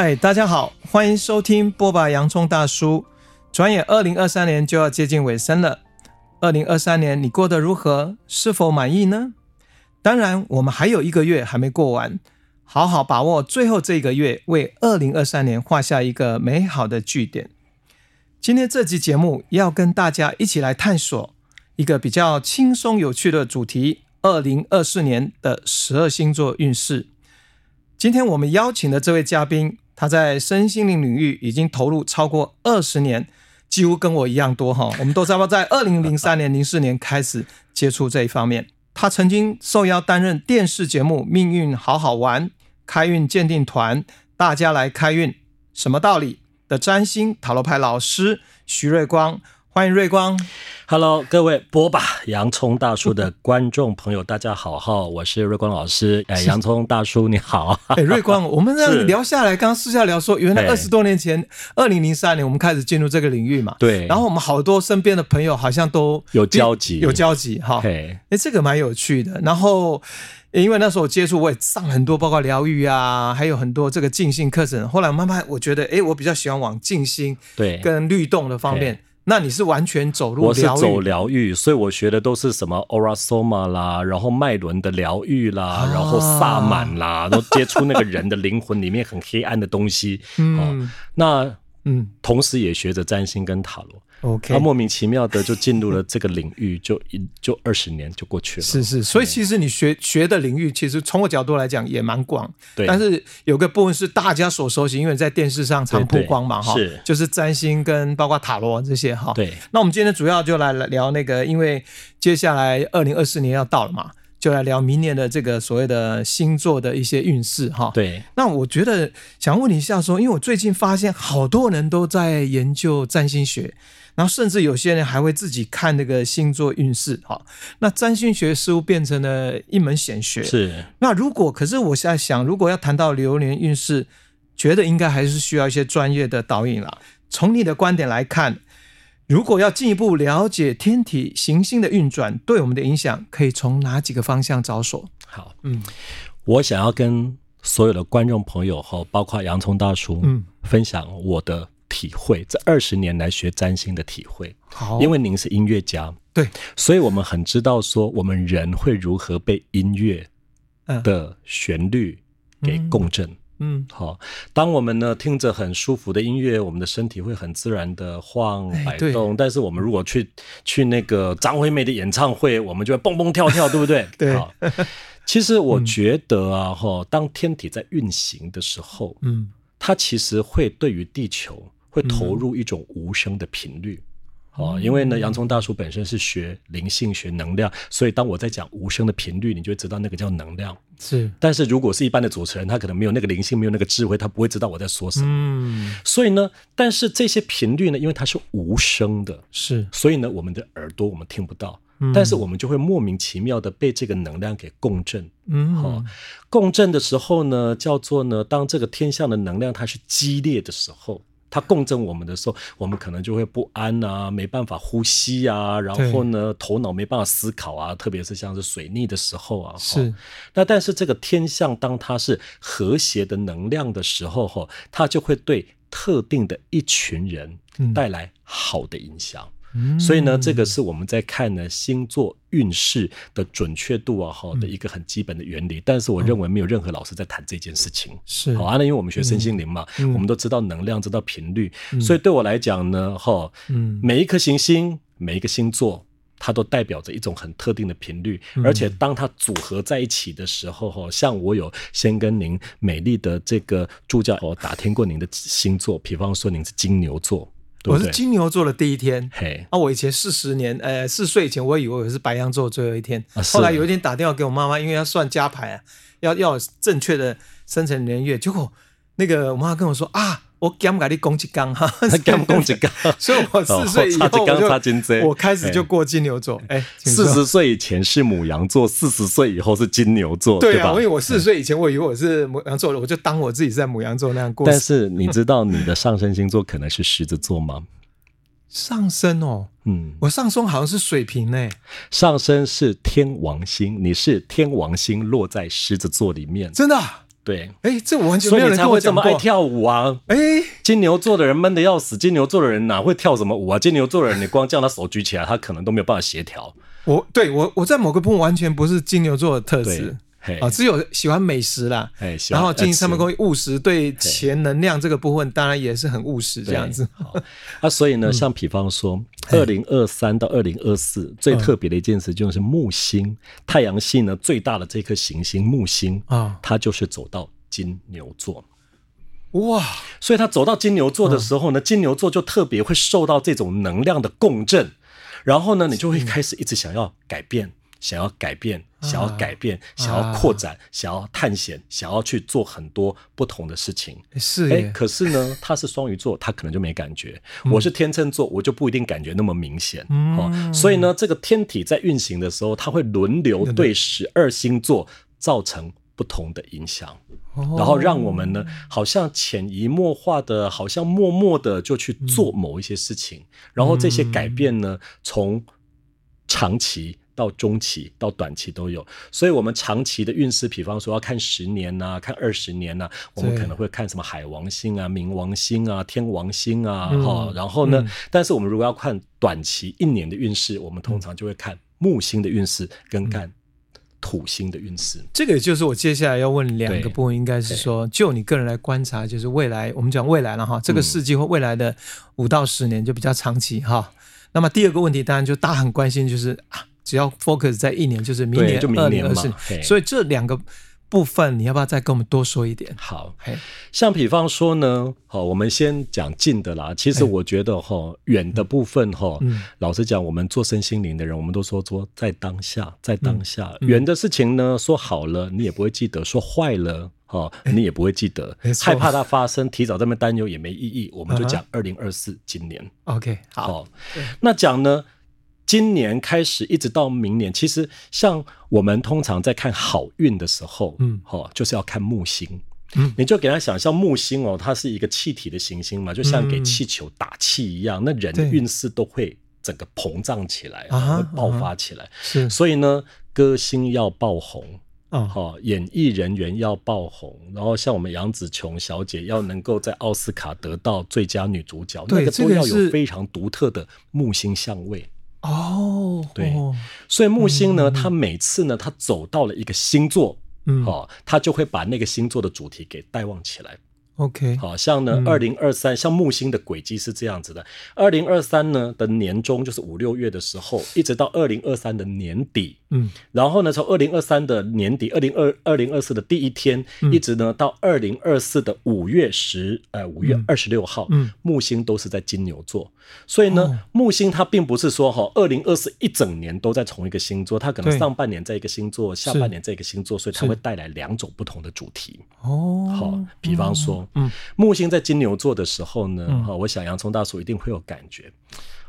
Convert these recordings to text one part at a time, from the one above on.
嗨，大家好，欢迎收听波霸！洋葱大叔。转眼二零二三年就要接近尾声了，二零二三年你过得如何？是否满意呢？当然，我们还有一个月还没过完，好好把握最后这一个月，为二零二三年画下一个美好的句点。今天这集节目要跟大家一起来探索一个比较轻松有趣的主题：二零二四年的十二星座运势。今天我们邀请的这位嘉宾。他在身心灵领域已经投入超过二十年，几乎跟我一样多哈。我们都知道，在二零零三年、零四年开始接触这一方面。他曾经受邀担任电视节目《命运好好玩》、开运鉴定团、大家来开运，什么道理的占星塔罗牌老师徐瑞光。欢迎瑞光，Hello，各位波吧！洋葱大叔的观众朋友，大家好哈，我是瑞光老师。哎，洋葱大叔你好，哎，瑞光，我们这样聊下来，刚刚私下聊说，原来二十多年前，二零零三年我们开始进入这个领域嘛，对。然后我们好多身边的朋友好像都有交集，有交集哈。哎，这个蛮有趣的。然后因为那时候我接触，我也上很多，包括疗愈啊，还有很多这个静心课程。后来慢慢我觉得，哎，我比较喜欢往静心对跟律动的方面。那你是完全走入？我是走疗愈，所以我学的都是什么 Aura Soma 啦，然后脉轮的疗愈啦，啊、然后萨满啦，都接触那个人的灵魂里面很黑暗的东西。嗯，哦、那嗯，同时也学着占星跟塔罗。OK，他莫名其妙的就进入了这个领域，就一就二十年就过去了。是是，所以其实你学学的领域，其实从我角度来讲也蛮广。对，但是有个部分是大家所熟悉，因为在电视上常曝光嘛，哈，是就是占星跟包括塔罗这些哈。对，那我们今天主要就来聊那个，因为接下来二零二四年要到了嘛，就来聊明年的这个所谓的星座的一些运势哈。对，那我觉得想问你一下说，因为我最近发现好多人都在研究占星学。然后甚至有些人还会自己看那个星座运势，哈，那占星学似乎变成了一门显学。是，那如果可是我现在想，如果要谈到流年运势，觉得应该还是需要一些专业的导引了。从你的观点来看，如果要进一步了解天体行星的运转对我们的影响，可以从哪几个方向着手？好，嗯，我想要跟所有的观众朋友哈，包括洋葱大叔，嗯，分享我的。体会这二十年来学占星的体会，好，因为您是音乐家，对，所以我们很知道说我们人会如何被音乐的旋律给共振，嗯，好，当我们呢听着很舒服的音乐，我们的身体会很自然的晃摆动，但是我们如果去去那个张惠妹的演唱会，我们就会蹦蹦跳跳，对不对？对，好，其实我觉得啊，哈，当天体在运行的时候，嗯，它其实会对于地球。会投入一种无声的频率，哦、嗯，因为呢，洋葱大叔本身是学灵性、学能量，所以当我在讲无声的频率，你就会知道那个叫能量。是，但是如果是一般的主持人，他可能没有那个灵性，没有那个智慧，他不会知道我在说什么。嗯，所以呢，但是这些频率呢，因为它是无声的，是，所以呢，我们的耳朵我们听不到，嗯、但是我们就会莫名其妙的被这个能量给共振。嗯，好、哦，共振的时候呢，叫做呢，当这个天象的能量它是激烈的时候。它共振我们的时候，我们可能就会不安啊，没办法呼吸啊，然后呢，头脑没办法思考啊，特别是像是水逆的时候啊。是。那但是这个天象，当它是和谐的能量的时候，哈，它就会对特定的一群人带来好的影响。嗯所以呢，这个是我们在看呢星座运势的准确度啊，哈的一个很基本的原理。但是我认为没有任何老师在谈这件事情。是好啊，那因为我们学身心灵嘛，我们都知道能量，知道频率。所以对我来讲呢，哈，每一颗行星，每一个星座，它都代表着一种很特定的频率。而且当它组合在一起的时候，哈，像我有先跟您美丽的这个助教我打听过您的星座，比方说您是金牛座。对对，我是金牛座的第一天，嘿，啊，我以前四十年，呃，四岁以前，我以为我是白羊座最后一天。啊、后来有一天打电话给我妈妈，因为要算加牌啊，要要正确的生辰年月，结果那个我妈跟我说啊。我敢给你讲一讲 哈，敢讲一讲，所以我四岁以后我就我开始就过金牛座。哎，四十岁以前是母羊座，四十岁以后是金牛座，对啊，因为我四十岁以前我以为我是母羊座了，我就当我自己是在母羊座那样过。但是你知道你的上升星座可能是狮子座吗？上升哦，嗯，我上升好像是水瓶呢。上升是天王星，你是天王星落在狮子座里面，真的。对，哎，这我完全没有人跟我讲这么爱跳舞啊？哎，金牛座的人闷得要死，金牛座的人哪会跳什么舞啊？金牛座的人，你光叫他手举起来，他可能都没有办法协调。我对我我在某个部分完全不是金牛座的特质。啊，只有喜欢美食啦，然后经营唱片公司务实，对钱能量这个部分当然也是很务实这样子。好，啊，所以呢，像比方说，二零二三到二零二四最特别的一件事就是木星，太阳系呢最大的这颗行星木星啊，它就是走到金牛座。哇，所以他走到金牛座的时候呢，金牛座就特别会受到这种能量的共振，然后呢，你就会开始一直想要改变。想要改变，想要改变，啊、想要扩展，啊、想要探险，想要去做很多不同的事情。是哎，可是呢，他是双鱼座，他可能就没感觉。嗯、我是天秤座，我就不一定感觉那么明显。嗯、哦，所以呢，这个天体在运行的时候，它会轮流对十二星座造成不同的影响，嗯、然后让我们呢，好像潜移默化的，好像默默的就去做某一些事情。嗯、然后这些改变呢，从长期。到中期到短期都有，所以我们长期的运势，比方说要看十年呐、啊，看二十年呐、啊，我们可能会看什么海王星啊、冥王星啊、天王星啊，哈、嗯，然后呢，嗯、但是我们如果要看短期一年的运势，我们通常就会看木星的运势跟看土星的运势。这个也就是我接下来要问两个部分，应该是说，就你个人来观察，就是未来我们讲未来了哈，这个世纪或未来的五到十年就比较长期哈。那么第二个问题，当然就大家很关心，就是啊。只要 focus 在一年，就是明年，就明年嘛。所以这两个部分，你要不要再跟我们多说一点？好，像比方说呢，好，我们先讲近的啦。其实我觉得哈，远的部分哈，老实讲，我们做身心灵的人，我们都说说在当下，在当下。远的事情呢，说好了你也不会记得，说坏了哦，你也不会记得，害怕它发生，提早这么担忧也没意义。我们就讲二零二四今年。OK，好，那讲呢？今年开始一直到明年，其实像我们通常在看好运的时候，嗯，好，就是要看木星，嗯，你就给他想象木星哦，它是一个气体的行星嘛，就像给气球打气一样，那人的运势都会整个膨胀起来，会爆发起来。是，所以呢，歌星要爆红，好，演艺人员要爆红，然后像我们杨紫琼小姐要能够在奥斯卡得到最佳女主角，那个都要有非常独特的木星相位。哦，对，所以木星呢，它每次呢，它走到了一个星座，嗯，哦，它就会把那个星座的主题给带旺起来。OK，好像呢，二零二三像木星的轨迹是这样子的，二零二三呢的年中就是五六月的时候，一直到二零二三的年底，嗯，然后呢，从二零二三的年底，二零二二零二四的第一天，一直呢到二零二四的五月十，呃，五月二十六号，嗯，木星都是在金牛座，所以呢，木星它并不是说哈，二零二四一整年都在同一个星座，它可能上半年在一个星座，下半年在一个星座，所以它会带来两种不同的主题。哦，好，比方说。嗯，木星在金牛座的时候呢，哈、嗯，我想洋葱大叔一定会有感觉。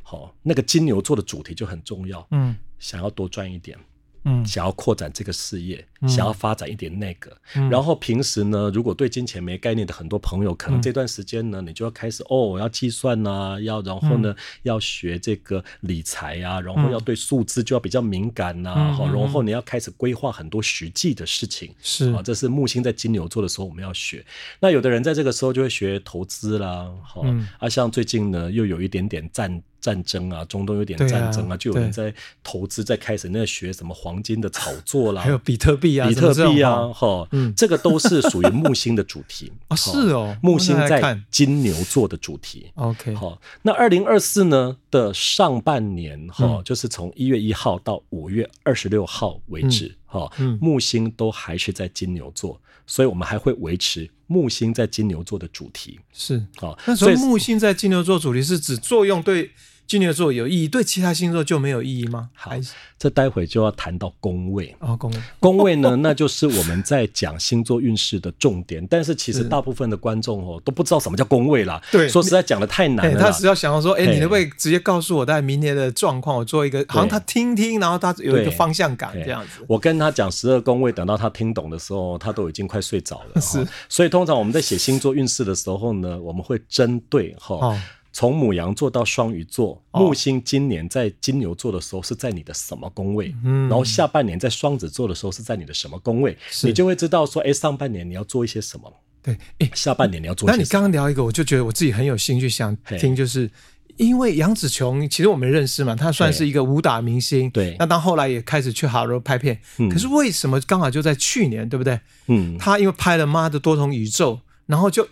好，那个金牛座的主题就很重要。嗯，想要多赚一点。嗯，想要扩展这个事业，嗯、想要发展一点那个，嗯、然后平时呢，如果对金钱没概念的很多朋友，可能这段时间呢，嗯、你就要开始哦，我要计算呐、啊，要然后呢，嗯、要学这个理财啊，然后要对数字就要比较敏感呐、啊，好、嗯，然后你要开始规划很多实际的事情，是。啊，这是木星在金牛座的时候我们要学。那有的人在这个时候就会学投资啦，好，嗯、啊，像最近呢，又有一点点战。战争啊，中东有点战争啊，就有人在投资，在开始那学什么黄金的炒作啦，还有比特币啊，比特币啊，哈，嗯，这个都是属于木星的主题 啊，是哦，木星在金牛座的主题，OK，好，那二零二四呢的上半年哈，就是从一月一号到五月二十六号为止，哈，木星都还是在金牛座，所以我们还会维持。木星在金牛座的主题是。好，那所以木星在金牛座主题是指作用对金牛座有意义，对其他星座就没有意义吗？好，这待会就要谈到宫位哦，宫位，宫位呢，那就是我们在讲星座运势的重点。但是其实大部分的观众哦都不知道什么叫宫位啦。对，说实在讲的太难了。他只要想要说，哎，你可不可以直接告诉我，大概明年的状况，我做一个，好像他听听，然后他有一个方向感这样子。我跟他讲十二宫位，等到他听懂的时候，他都已经快睡着了。是，所以通常我们在写星座运势的时候呢，我们会针对哈。从牡羊座到双鱼座，木星今年在金牛座的时候是在你的什么宫位？嗯，然后下半年在双子座的时候是在你的什么宫位？你就会知道说，哎，上半年你要做一些什么？对，哎，下半年你要做。那你刚刚聊一个，我就觉得我自己很有兴趣想听，就是因为杨紫琼，其实我们认识嘛，她算是一个武打明星，对。那到后来也开始去好莱坞拍片，可是为什么刚好就在去年，对不对？嗯，她因为拍了《妈的多重宇宙》，然后就。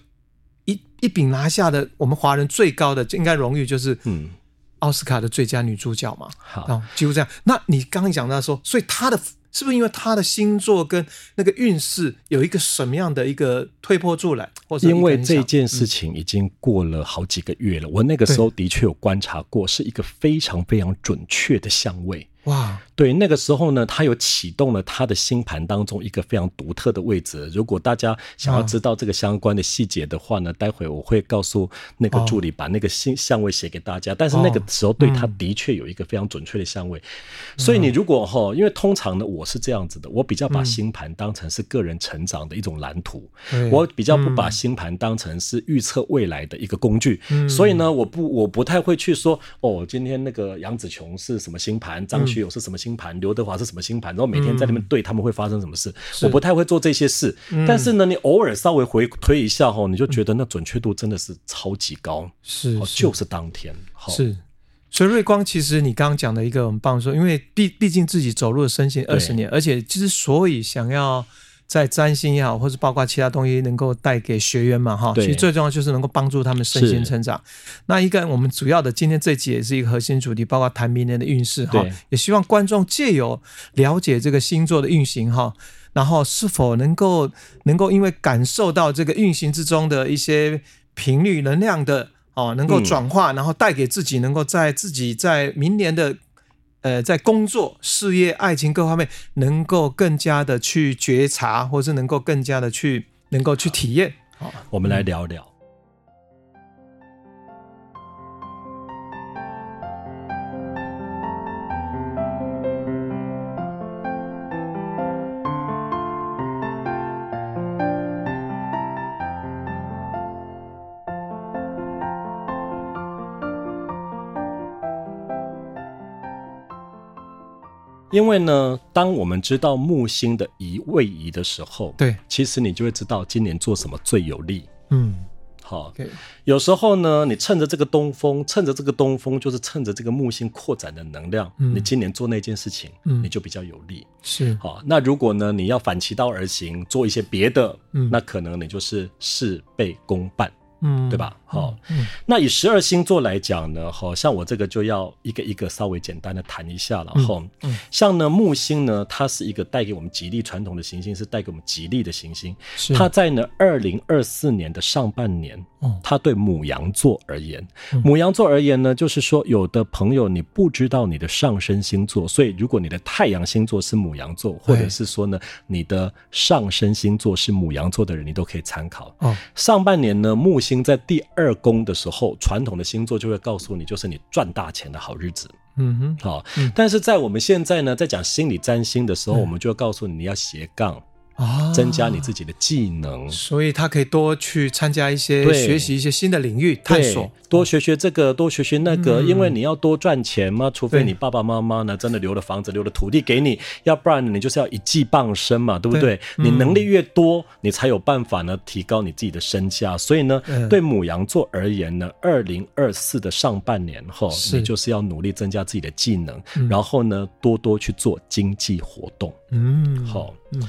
一一饼拿下的我们华人最高的应该荣誉就是嗯奥斯卡的最佳女主角嘛，好，几乎这样。那你刚刚讲到说，所以她的是不是因为她的星座跟那个运势有一个什么样的一个推波助澜？或者因为这件事情已经过了好几个月了，嗯、我那个时候的确有观察过，是一个非常非常准确的相位。哇，对，那个时候呢，他有启动了他的星盘当中一个非常独特的位置。如果大家想要知道这个相关的细节的话呢，待会我会告诉那个助理把那个星相位写给大家。但是那个时候对他的确有一个非常准确的相位。所以你如果哈，因为通常呢我是这样子的，我比较把星盘当成是个人成长的一种蓝图，我比较不把星盘当成是预测未来的一个工具。所以呢，我不我不太会去说哦，今天那个杨子琼是什么星盘，张学友是什么星盘，刘德华是什么星盘，然后每天在那边对他们会发生什么事，我不太会做这些事。但是呢，你偶尔稍微回推一下哈，你就觉得那准确度真的是超级高，是就是当天。是，所以瑞光其实你刚刚讲的一个很棒说，因为毕毕竟自己走入了身心二十年，而且之所以想要。在占星也好，或是包括其他东西，能够带给学员嘛，哈，其实最重要就是能够帮助他们身心成长。那一个我们主要的今天这集也是一个核心主题，包括谈明年的运势哈，也希望观众借由了解这个星座的运行哈，然后是否能够能够因为感受到这个运行之中的一些频率能量的哦，能够转化，然后带给自己能够在自己在明年的。呃，在工作、事业、爱情各方面，能够更加的去觉察，或是能够更加的去，能够去体验。好，我们来聊聊。因为呢，当我们知道木星的移位移的时候，对，其实你就会知道今年做什么最有利。嗯，好，有时候呢，你趁着这个东风，趁着这个东风，就是趁着这个木星扩展的能量，嗯，你今年做那件事情，嗯，你就比较有利。是，好，那如果呢，你要反其道而行，做一些别的，嗯，那可能你就是事倍功半。嗯，对吧？好，嗯，那以十二星座来讲呢，好像我这个就要一个一个稍微简单的谈一下了。哈，嗯，像呢木星呢，它是一个带给我们吉利传统的行星，是带给我们吉利的行星。是，它在呢二零二四年的上半年，它对母羊座而言，母羊座而言呢，就是说有的朋友你不知道你的上升星座，所以如果你的太阳星座是母羊座，或者是说呢你的上升星座是母羊座的人，你都可以参考。哦，上半年呢木星。星在第二宫的时候，传统的星座就会告诉你，就是你赚大钱的好日子。嗯哼，好。但是在我们现在呢，在讲心理占星的时候，我们就会告诉你，你要斜杠。啊，增加你自己的技能，所以他可以多去参加一些学习一些新的领域探索，多学学这个，多学学那个，因为你要多赚钱嘛，除非你爸爸妈妈呢真的留了房子，留了土地给你，要不然你就是要一技傍身嘛，对不对？你能力越多，你才有办法呢提高你自己的身价。所以呢，对母羊座而言呢，二零二四的上半年后，你就是要努力增加自己的技能，然后呢，多多去做经济活动。嗯，好，嗯，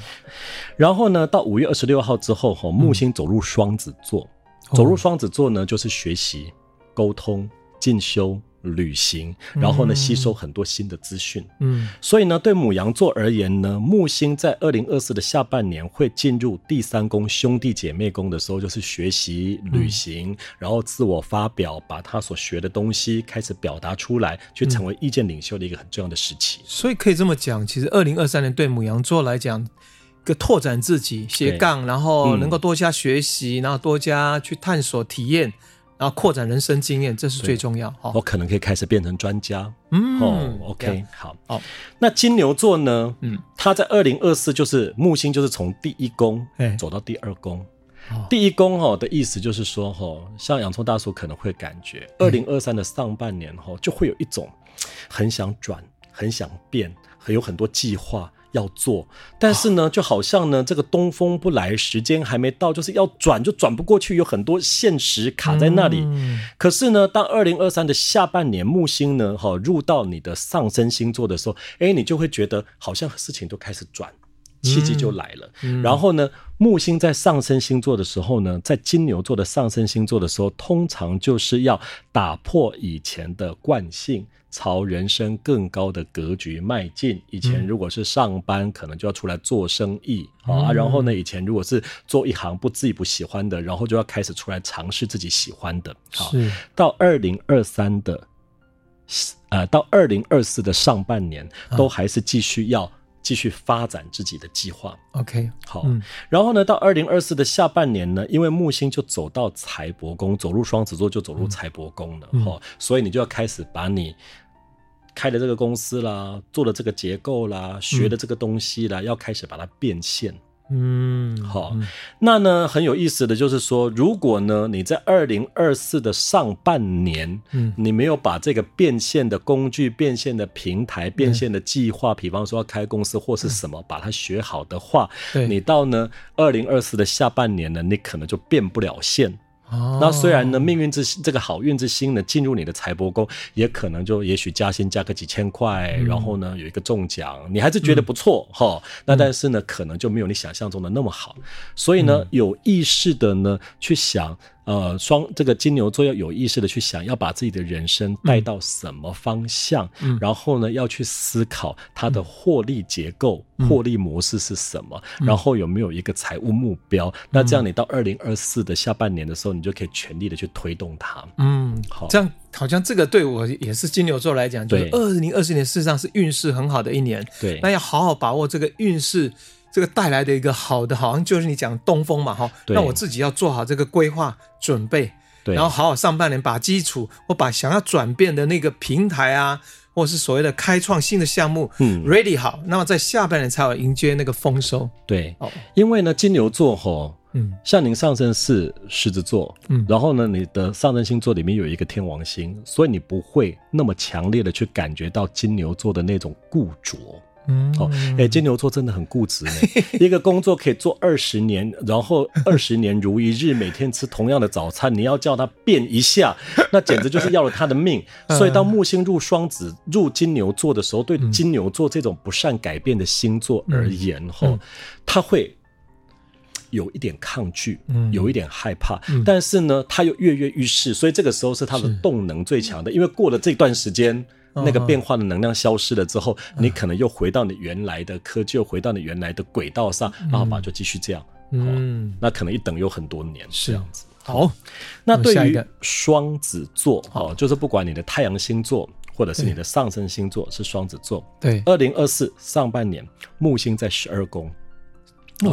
然后呢，到五月二十六号之后，哈，木星走入双子座，嗯、走入双子座呢，就是学习、沟通、进修。旅行，然后呢，吸收很多新的资讯。嗯，所以呢，对牡羊座而言呢，木星在二零二四的下半年会进入第三宫兄弟姐妹宫的时候，就是学习、旅行，嗯、然后自我发表，把他所学的东西开始表达出来，去成为意见领袖的一个很重要的时期。所以可以这么讲，其实二零二三年对牡羊座来讲，个拓展自己、斜杠，然后能够多加学习，然后多加去探索、体验。然后扩展人生经验，这是最重要。哦，我可能可以开始变成专家。嗯，哦，OK，好，好。那金牛座呢？嗯，他在二零二四就是木星，就是从第一宫走到第二宫。第一宫哈的意思就是说哈，像洋葱大叔可能会感觉，二零二三的上半年哈就会有一种很想转、很想变，还有很多计划要做，但是呢，就好像呢这个东风不来，时间还没到，就是要转就转不过去，有很多现实卡在那里。可是呢，当二零二三的下半年木星呢哈入到你的上升星座的时候，哎，你就会觉得好像事情都开始转。契机就来了，嗯嗯、然后呢，木星在上升星座的时候呢，在金牛座的上升星座的时候，通常就是要打破以前的惯性，朝人生更高的格局迈进。以前如果是上班，可能就要出来做生意、嗯、啊，然后呢，以前如果是做一行不自己不喜欢的，然后就要开始出来尝试自己喜欢的。好，是到二零二三的，呃，到二零二四的上半年，都还是继续要。继续发展自己的计划。OK，好。嗯、然后呢，到二零二四的下半年呢，因为木星就走到财帛宫，走入双子座就走入财帛宫了，哈、嗯哦，所以你就要开始把你开的这个公司啦，做的这个结构啦，学的这个东西啦，嗯、要开始把它变现。嗯，好，那呢很有意思的就是说，如果呢你在二零二四的上半年，嗯，你没有把这个变现的工具、变现的平台、变现的计划，比方说要开公司或是什么，把它学好的话，对，你到呢二零二四的下半年呢，你可能就变不了现。哦、那虽然呢，命运之星这个好运之星呢进入你的财帛宫，也可能就也许加薪加个几千块，嗯、然后呢有一个中奖，你还是觉得不错哈。嗯、那但是呢，可能就没有你想象中的那么好。所以呢，嗯、有意识的呢去想。呃，双这个金牛座要有意识的去想，要把自己的人生带到什么方向，嗯、然后呢，要去思考它的获利结构、嗯、获利模式是什么，嗯、然后有没有一个财务目标。嗯、那这样，你到二零二四的下半年的时候，你就可以全力的去推动它。嗯，好，这样好像这个对我也是金牛座来讲，就是二零二四年事实上是运势很好的一年。对，那要好好把握这个运势。这个带来的一个好的，好像就是你讲东风嘛，哈，那我自己要做好这个规划准备，对，然后好好上半年把基础，我把想要转变的那个平台啊，或是所谓的开创新的项目，嗯，ready 好，那么在下半年才有迎接那个丰收，对，哦，因为呢，金牛座哈，嗯，像您上升是狮子座，嗯，然后呢，你的上升星座里面有一个天王星，所以你不会那么强烈的去感觉到金牛座的那种固着。嗯，哦，哎，金牛座真的很固执呢。一个工作可以做二十年，然后二十年如一日，每天吃同样的早餐，你要叫他变一下，那简直就是要了他的命。所以，当木星入双子、入金牛座的时候，对金牛座这种不善改变的星座而言，哈，他会有一点抗拒，有一点害怕，但是呢，他又跃跃欲试，所以这个时候是他的动能最强的，因为过了这段时间。那个变化的能量消失了之后，你可能又回到你原来的科技，又回到你原来的轨道上，然后吧，就继续这样。嗯，那可能一等有很多年。是。这样子。好，那对于双子座，哦，就是不管你的太阳星座或者是你的上升星座是双子座，对，二零二四上半年木星在十二宫，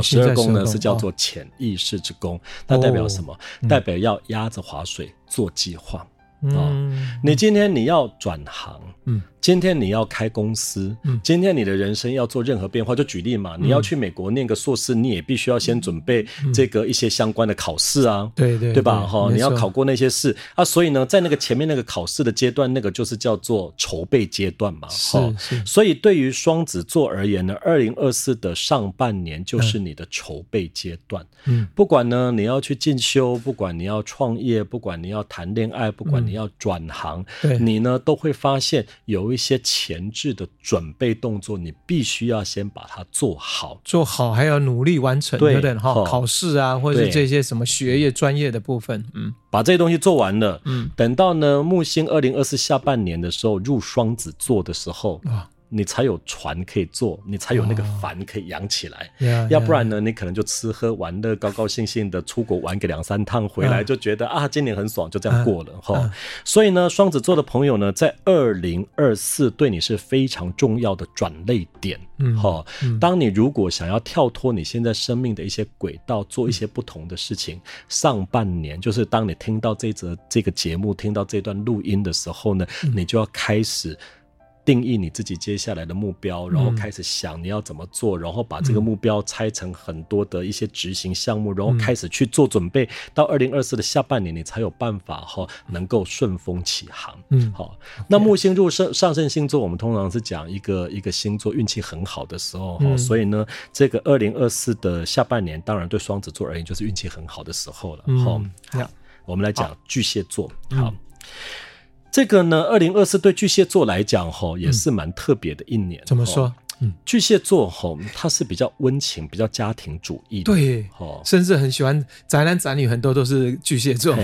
十二宫呢是叫做潜意识之宫，那代表什么？代表要压着划水做计划。哦，你今天你要转行，嗯，今天你要开公司，嗯，今天你的人生要做任何变化，就举例嘛，你要去美国念个硕士，你也必须要先准备这个一些相关的考试啊，对对，对吧？哈，你要考过那些试啊，所以呢，在那个前面那个考试的阶段，那个就是叫做筹备阶段嘛，哈，所以对于双子座而言呢，二零二四的上半年就是你的筹备阶段，嗯，不管呢你要去进修，不管你要创业，不管你要谈恋爱，不管你要转行，对。你呢都会发现有一些前置的准备动作，你必须要先把它做好，做好还要努力完成，对不对？哈，考试啊，或者是这些什么学业专业的部分，嗯，把这些东西做完了，嗯，等到呢木星二零二四下半年的时候入双子座的时候啊。你才有船可以坐，你才有那个帆可以扬起来。Oh, yeah, yeah. 要不然呢，你可能就吃喝玩乐，高高兴兴的出国玩个两三趟，回来就觉得、uh, 啊，今年很爽，就这样过了哈。Uh, uh, 所以呢，双子座的朋友呢，在二零二四对你是非常重要的转捩点。嗯，哈，当你如果想要跳脱你现在生命的一些轨道，做一些不同的事情，嗯、上半年就是当你听到这则这个节目，听到这段录音的时候呢，嗯、你就要开始。定义你自己接下来的目标，然后开始想你要怎么做，然后把这个目标拆成很多的一些执行项目，然后开始去做准备。到二零二四的下半年，你才有办法哈，能够顺风起航。嗯，好。那木星入上上升星座，我们通常是讲一个一个星座运气很好的时候哈，所以呢，这个二零二四的下半年，当然对双子座而言就是运气很好的时候了。好，我们来讲巨蟹座。好。这个呢，二零二四对巨蟹座来讲，吼也是蛮特别的一年。怎么说？嗯，巨蟹座吼，他是比较温情、比较家庭主义的，对，哦，甚至很喜欢宅男宅女，很多都是巨蟹座，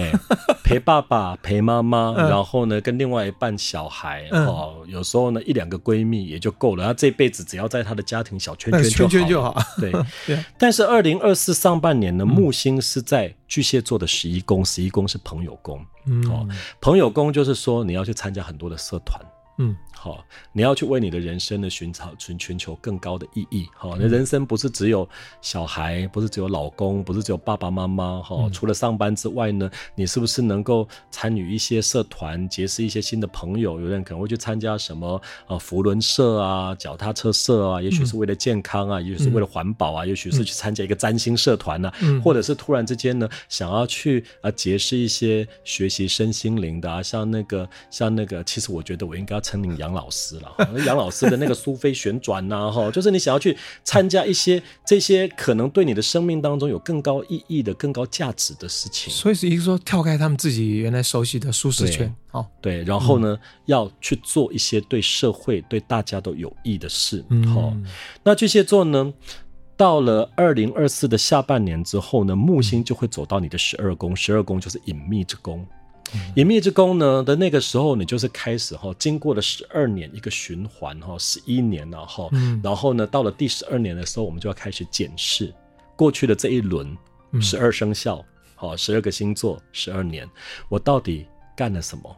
陪爸爸、陪妈妈，然后呢，跟另外一半小孩，哦，有时候呢，一两个闺蜜也就够了，他这辈子只要在他的家庭小圈圈圈圈就好，对。但是二零二四上半年呢，木星是在巨蟹座的十一宫，十一宫是朋友宫，哦，朋友宫就是说你要去参加很多的社团。嗯，好，你要去为你的人生的寻找寻寻求更高的意义。好，你的人生不是只有小孩，不是只有老公，不是只有爸爸妈妈。哈，除了上班之外呢，你是不是能够参与一些社团，结识一些新的朋友？有人可能会去参加什么啊，扶轮社啊，脚踏车社啊，也许是为了健康啊，也许是为了环保啊，也许是去参加一个占星社团啊，或者是突然之间呢，想要去啊结识一些学习身心灵的啊，像那个像那个，其实我觉得我应该要。称你杨老师了，杨老师的那个苏菲旋转呐，哈，就是你想要去参加一些这些可能对你的生命当中有更高意义的、更高价值的事情。所以是一个说跳开他们自己原来熟悉的舒适圈，哦，对，然后呢，要去做一些对社会、对大家都有益的事。好，那巨蟹座呢，到了二零二四的下半年之后呢，木星就会走到你的十二宫，十二宫就是隐秘之宫。隐秘之宫呢的那个时候，你就是开始哈，经过了十二年一个循环哈，十一年然后，然后呢，到了第十二年的时候，我们就要开始检视过去的这一轮十二生肖，好，十二个星座，十二年，我到底干了什么，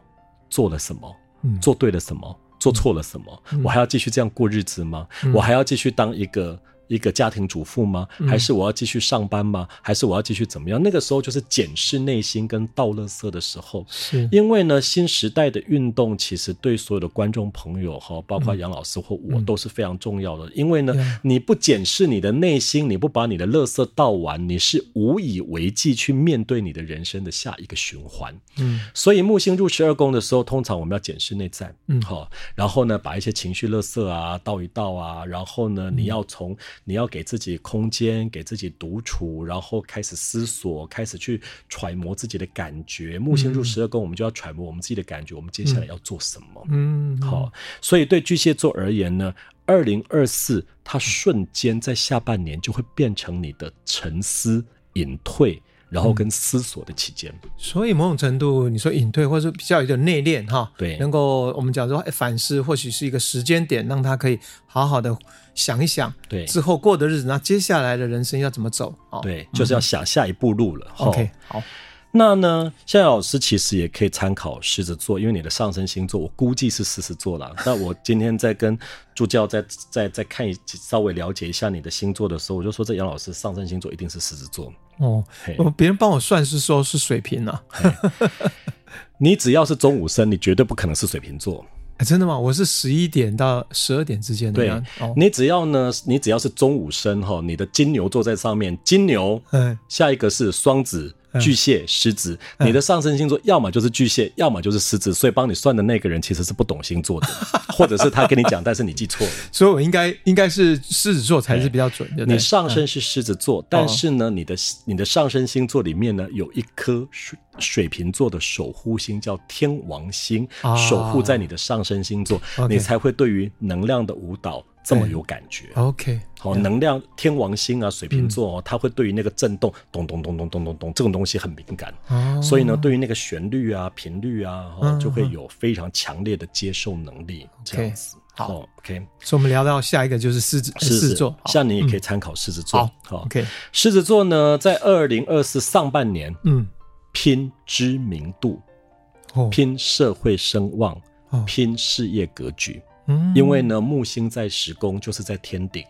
做了什么，做对了什么，做错了什么，我还要继续这样过日子吗？我还要继续当一个。一个家庭主妇吗？还是我要继续上班吗？嗯、还是我要继续怎么样？那个时候就是检视内心跟倒垃圾的时候。是，因为呢，新时代的运动其实对所有的观众朋友哈，包括杨老师或我都是非常重要的。嗯、因为呢，嗯、你不检视你的内心，你不把你的垃圾倒完，你是无以为继去面对你的人生的下一个循环。嗯，所以木星入十二宫的时候，通常我们要检视内在。嗯，好，然后呢，把一些情绪垃圾啊倒一倒啊，然后呢，你要从你要给自己空间，给自己独处，然后开始思索，开始去揣摩自己的感觉。木星入十二宫，我们就要揣摩我们自己的感觉，我们接下来要做什么？嗯，好。所以对巨蟹座而言呢，二零二四它瞬间在下半年就会变成你的沉思隐退。然后跟思索的期间，嗯，所以某种程度你说隐退，或者比较有点内敛哈，对，能够我们讲说反思，或许是一个时间点，让他可以好好的想一想，对，之后过的日子，那接下来的人生要怎么走？对，就是要想下一步路了。嗯、OK，好。那呢，夏老师其实也可以参考狮子座，因为你的上升星座我估计是狮子座啦。那我今天在跟助教在在在看一稍微了解一下你的星座的时候，我就说这杨老师上升星座一定是狮子座哦。嘿别人帮我算是说是水瓶啊。你只要是中午生，你绝对不可能是水瓶座。欸、真的吗？我是十一点到十二点之间的。对，哦、你只要呢，你只要是中午生哈，你的金牛座在上面，金牛，嗯，下一个是双子。巨蟹、狮子，你的上升星座要么就是巨蟹，要么就是狮子，所以帮你算的那个人其实是不懂星座的，或者是他跟你讲，但是你记错了。所以我应该应该是狮子座才是比较准的。你上升是狮子座，但是呢，你的你的上升星座里面呢，有一颗水水瓶座的守护星叫天王星，守护在你的上升星座，你才会对于能量的舞蹈。这么有感觉，OK，好，能量天王星啊，水瓶座哦，它会对于那个震动，咚咚咚咚咚咚咚，这种东西很敏感，所以呢，对于那个旋律啊、频率啊，就会有非常强烈的接受能力。这样子，好，OK。所以我们聊到下一个就是狮子，狮子。座，像你也可以参考狮子座，好，OK。狮子座呢，在二零二四上半年，嗯，拼知名度，拼社会声望，拼事业格局。因为呢，木星在十宫，就是在天顶，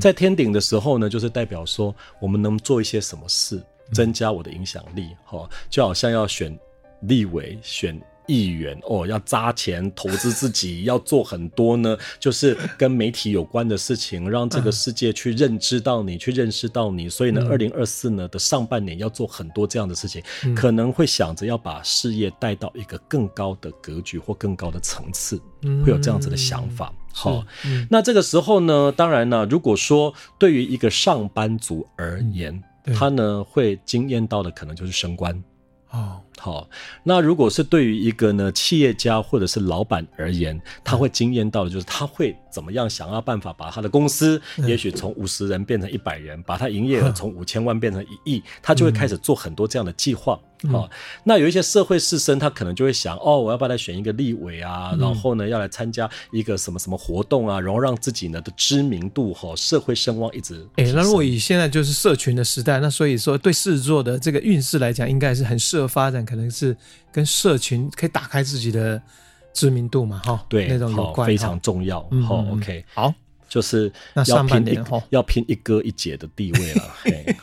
在天顶的时候呢，就是代表说我们能做一些什么事，增加我的影响力，哈，就好像要选立委、选亿元哦，要砸钱投资自己，要做很多呢，就是跟媒体有关的事情，让这个世界去认知到你，去认识到你。所以呢，二零二四呢的上半年要做很多这样的事情，可能会想着要把事业带到一个更高的格局或更高的层次，会有这样子的想法。好，那这个时候呢，当然呢，如果说对于一个上班族而言，他呢会惊艳到的可能就是升官。哦，好。那如果是对于一个呢企业家或者是老板而言，他会惊艳到的就是他会怎么样想要办法把他的公司，也许从五十人变成一百人，把他营业额从五千万变成一亿，他就会开始做很多这样的计划。好、哦，那有一些社会士绅，他可能就会想，哦，我要不要来选一个立委啊？然后呢，要来参加一个什么什么活动啊？然后让自己呢的知名度哈、哦，社会声望一直。哎、欸，那如果以现在就是社群的时代，那所以说对狮子座的这个运势来讲，应该是很适合发展，可能是跟社群可以打开自己的知名度嘛？哈、哦，对，那种有关，非常重要。好、，OK，好。就是要拼一要拼一哥一姐的地位了。嘿，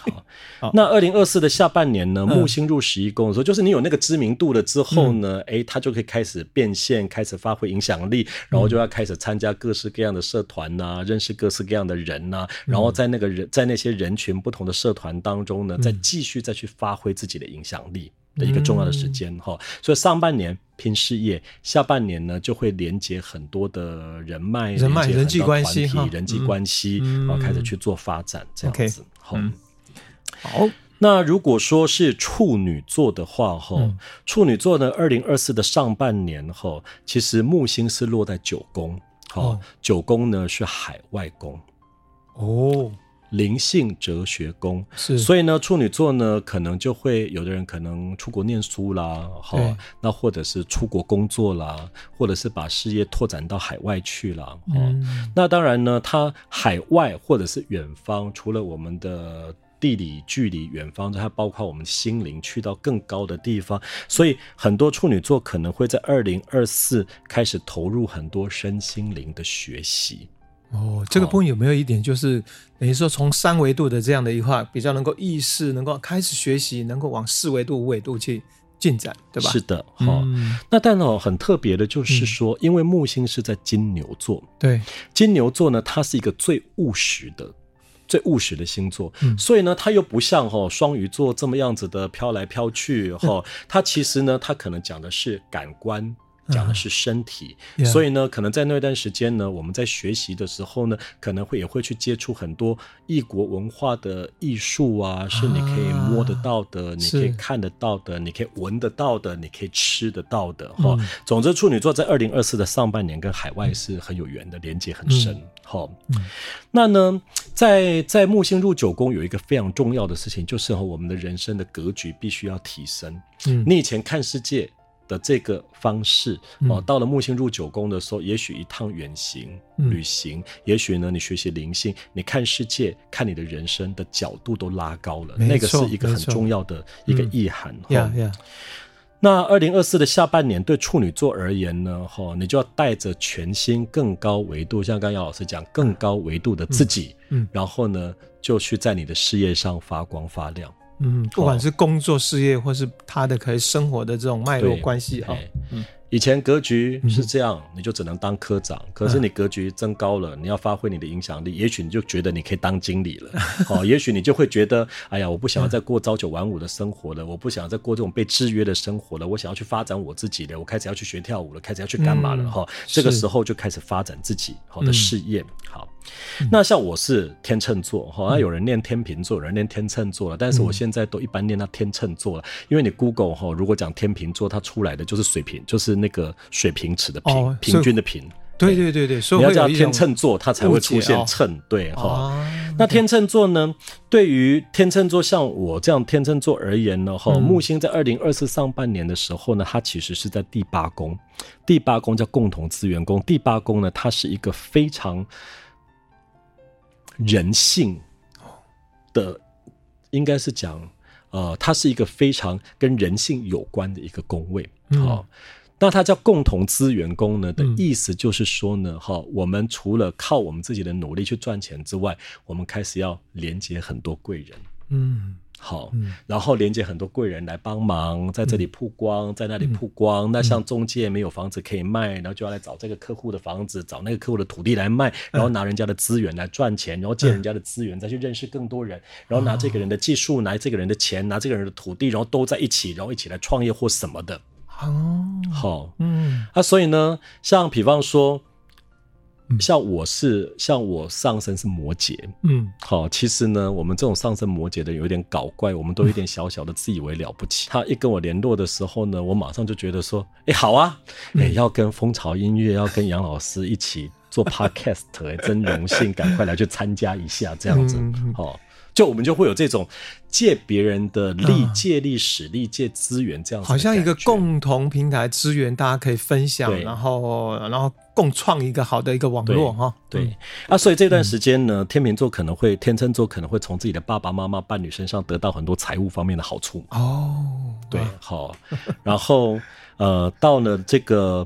好，那二零二四的下半年呢？木星入十一宫的时候，就是你有那个知名度了之后呢，哎，他就可以开始变现，开始发挥影响力，然后就要开始参加各式各样的社团呐，认识各式各样的人呐，然后在那个人在那些人群不同的社团当中呢，再继续再去发挥自己的影响力。的一个重要的时间哈、嗯，所以上半年拼事业，下半年呢就会连接很多的人脉、人脉、人际关系、人际关系，然后开始去做发展，这样子。好、嗯，好。那如果说是处女座的话，哈、嗯，处女座呢，二零二四的上半年哈，其实木星是落在九宫，好，九宫呢是海外宫，哦。灵性哲学宫。是，所以呢，处女座呢，可能就会有的人可能出国念书啦，哈，那或者是出国工作啦，或者是把事业拓展到海外去了，嗯，那当然呢，它海外或者是远方，除了我们的地理距离远方，它包括我们心灵去到更高的地方，所以很多处女座可能会在二零二四开始投入很多身心灵的学习。哦，这个部分有没有一点，就是等于说从三维度的这样的一块，比较能够意识，能够开始学习，能够往四维度、五维度去进展，对吧？是的，好、嗯。那但哦，很特别的就是说、嗯，因为木星是在金牛座，对，金牛座呢，它是一个最务实的、最务实的星座，嗯、所以呢，它又不像哈双鱼座这么样子的飘来飘去哈、嗯，它其实呢，它可能讲的是感官。讲的是身体，uh. 所以呢，可能在那段时间呢，我们在学习的时候呢，可能会也会去接触很多异国文化的艺术啊，是你可以摸得到的，uh, 你可以看得到的，你可以闻得到的，你可以吃得到的哈、嗯。总之，处女座在二零二四的上半年跟海外是很有缘的，连接很深。好、嗯，那呢，在在木星入九宫有一个非常重要的事情，就是和我们的人生的格局必须要提升。嗯，你以前看世界的这个方式哦，到了木星入九宫的时候，也许一趟远行旅行，也许呢，你学习灵性，你看世界、看你的人生的角度都拉高了，那个是一个很重要的一个意涵。哈、嗯，那二零二四的下半年对处女座而言呢，哈，你就要带着全新、更高维度，像刚刚姚老师讲，更高维度的自己，嗯，然后呢，就去在你的事业上发光发亮。嗯，不管是工作事业，或是他的可以生活的这种脉络关系哈。嗯，以前格局是这样，你就只能当科长。可是你格局增高了，你要发挥你的影响力，也许你就觉得你可以当经理了。哦，也许你就会觉得，哎呀，我不想要再过朝九晚五的生活了，我不想要再过这种被制约的生活了，我想要去发展我自己了，我开始要去学跳舞了，开始要去干嘛了？哈，这个时候就开始发展自己好的事业。好。那像我是天秤座，好像有人念天秤座，有人念天秤座了，但是我现在都一般念到天秤座了，因为你 Google 哈，如果讲天秤座，它出来的就是水平，就是那个水平尺的平，哦、平均的平。对对对对，所以你要叫天秤座，它才会出现秤。对哈、哦。那天秤座呢？对于天秤座像我这样天秤座而言呢，哈，木星在二零二四上半年的时候呢，它其实是在第八宫，第八宫叫共同资源宫，第八宫呢，它是一个非常。人性的应该是讲，呃，它是一个非常跟人性有关的一个宫位。好、嗯，那它叫共同资源宫呢的意思就是说呢，哈、嗯，我们除了靠我们自己的努力去赚钱之外，我们开始要连接很多贵人。嗯，好，然后连接很多贵人来帮忙，在这里曝光，在那里曝光。那像中介没有房子可以卖，然后就要来找这个客户的房子，找那个客户的土地来卖，然后拿人家的资源来赚钱，然后借人家的资源再去认识更多人，然后拿这个人的技术，拿这个人的钱，拿这个人的土地，然后都在一起，然后一起来创业或什么的。哦，好，嗯，啊，所以呢，像比方说。像我是像我上身是摩羯，嗯，好，其实呢，我们这种上身摩羯的有点搞怪，我们都有点小小的自以为了不起。嗯、他一跟我联络的时候呢，我马上就觉得说，哎、欸，好啊，哎、欸，要跟蜂巢音乐，要跟杨老师一起做 podcast，哎、欸，真荣幸，赶快来去参加一下，这样子，好。就我们就会有这种借别人的力、借力使力、借资源这样子，好像一个共同平台资源，大家可以分享，然后然后共创一个好的一个网络哈。对啊，所以这段时间呢，天秤座可能会天秤座可能会从自己的爸爸妈妈、伴侣身上得到很多财务方面的好处哦。对，好，然后呃，到了这个。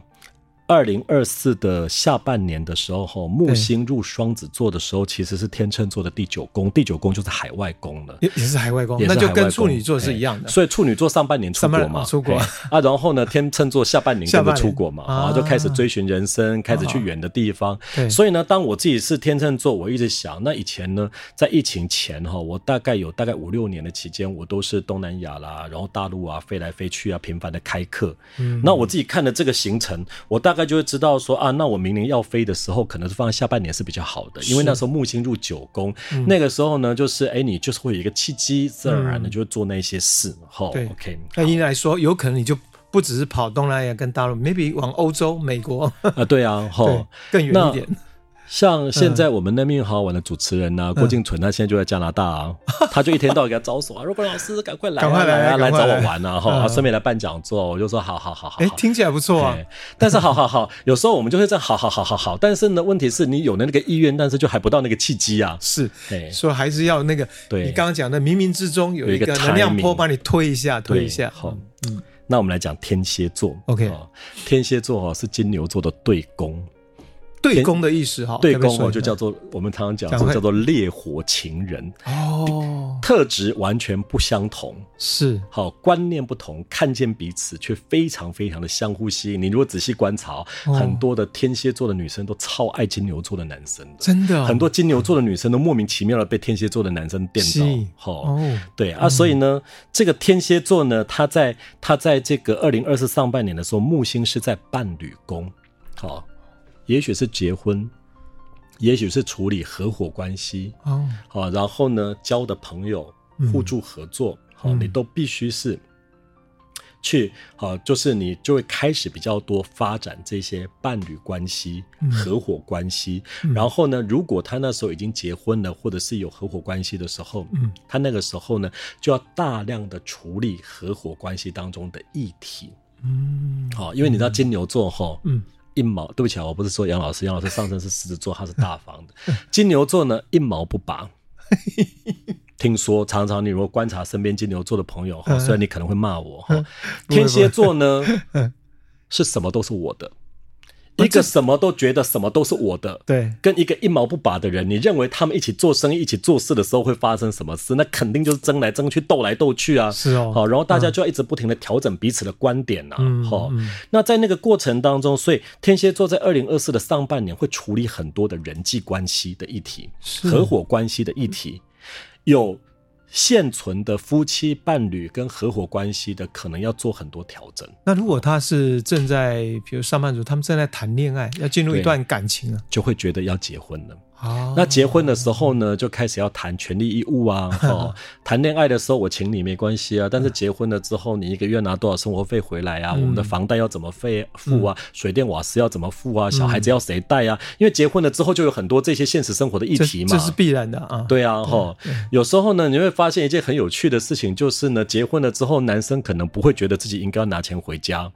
二零二四的下半年的时候，木星入双子座的时候，其实是天秤座的第九宫，第九宫就是海外宫了，也也是海外宫，那就跟处女座是一样的。所以处女座上半年出国嘛，出国啊，然后呢，天秤座下半年跟着出国嘛，啊，就开始追寻人生，开始去远的地方。所以呢，当我自己是天秤座，我一直想，那以前呢，在疫情前哈，我大概有大概五六年的期间，我都是东南亚啦，然后大陆啊，飞来飞去啊，频繁的开课。嗯，那我自己看的这个行程，我大概。那就会知道说啊，那我明年要飞的时候，可能是放在下半年是比较好的，因为那时候木星入九宫，嗯、那个时候呢，就是哎，你就是会有一个契机，自然而然的就会做那些事。哈、嗯、OK，那应该来说，有可能你就不只是跑东南亚跟大陆，maybe 往欧洲、美国啊，对啊，哈，更远一点。像现在我们那边好好玩的主持人呢、啊，郭静纯，他现在就在加拿大啊，他就一天到晚给他招手啊，如果老师赶快来，赶快来啊，来找我玩啊，哈，顺便来办讲座，我就说好好好好，哎，听起来不错啊，但是好好好，有时候我们就会这样，好好好好好，但是呢，问题是你有了那个意愿，但是就还不到那个契机啊，是，所以还是要那个，对，你刚刚讲的冥冥之中有一个能量波把你推一下，推一下，好，嗯，那我们来讲天蝎座，OK，天蝎座哈是金牛座的对宫。对宫的意思哈，对宫哦，就叫做我们常常讲说叫做烈火情人。哦，特质完全不相同，是。好观念不同，看见彼此却非常非常的相互吸引。你如果仔细观察，很多的天蝎座的女生都超爱金牛座的男生的，真的，很多金牛座的女生都莫名其妙的被天蝎座的男生电到，好哦，对啊，所以呢，这个天蝎座呢，他在他在这个二零二四上半年的时候，木星是在伴侣宫，好。也许是结婚，也许是处理合伙关系，哦，好，然后呢，交的朋友互助合作，好、嗯，你都必须是去，好，就是你就会开始比较多发展这些伴侣关系、嗯、合伙关系。嗯、然后呢，如果他那时候已经结婚了，或者是有合伙关系的时候，嗯，他那个时候呢，就要大量的处理合伙关系当中的议题，嗯，好，因为你知道金牛座哈，嗯。一毛，对不起啊，我不是说杨老师，杨老师上身是狮子座，他是大方的。金牛座呢，一毛不拔。听说常常你如果观察身边金牛座的朋友哈，虽然你可能会骂我哈，天蝎座呢是什么都是我的。一个什么都觉得什么都是我的，对，跟一个一毛不拔的人，你认为他们一起做生意、一起做事的时候会发生什么事？那肯定就是争来争去、斗来斗去啊！是哦，好，然后大家就要一直不停的调整彼此的观点呐、啊，好、嗯，那在那个过程当中，所以天蝎座在二零二四的上半年会处理很多的人际关系的议题、合伙关系的议题，有。现存的夫妻伴侣跟合伙关系的，可能要做很多调整。那如果他是正在，比如上班族，他们正在谈恋爱，要进入一段感情了，就会觉得要结婚了。哦、那结婚的时候呢，就开始要谈权利义务啊。哦，谈恋爱的时候我请你没关系啊，但是结婚了之后，你一个月拿多少生活费回来啊？嗯、我们的房贷要怎么费付啊？嗯、水电瓦斯要怎么付啊？小孩子要谁带啊？因为结婚了之后就有很多这些现实生活的议题嘛，这，这是必然的啊。对啊，哈，有时候呢，你会发现一件很有趣的事情，就是呢，结婚了之后，男生可能不会觉得自己应该要拿钱回家。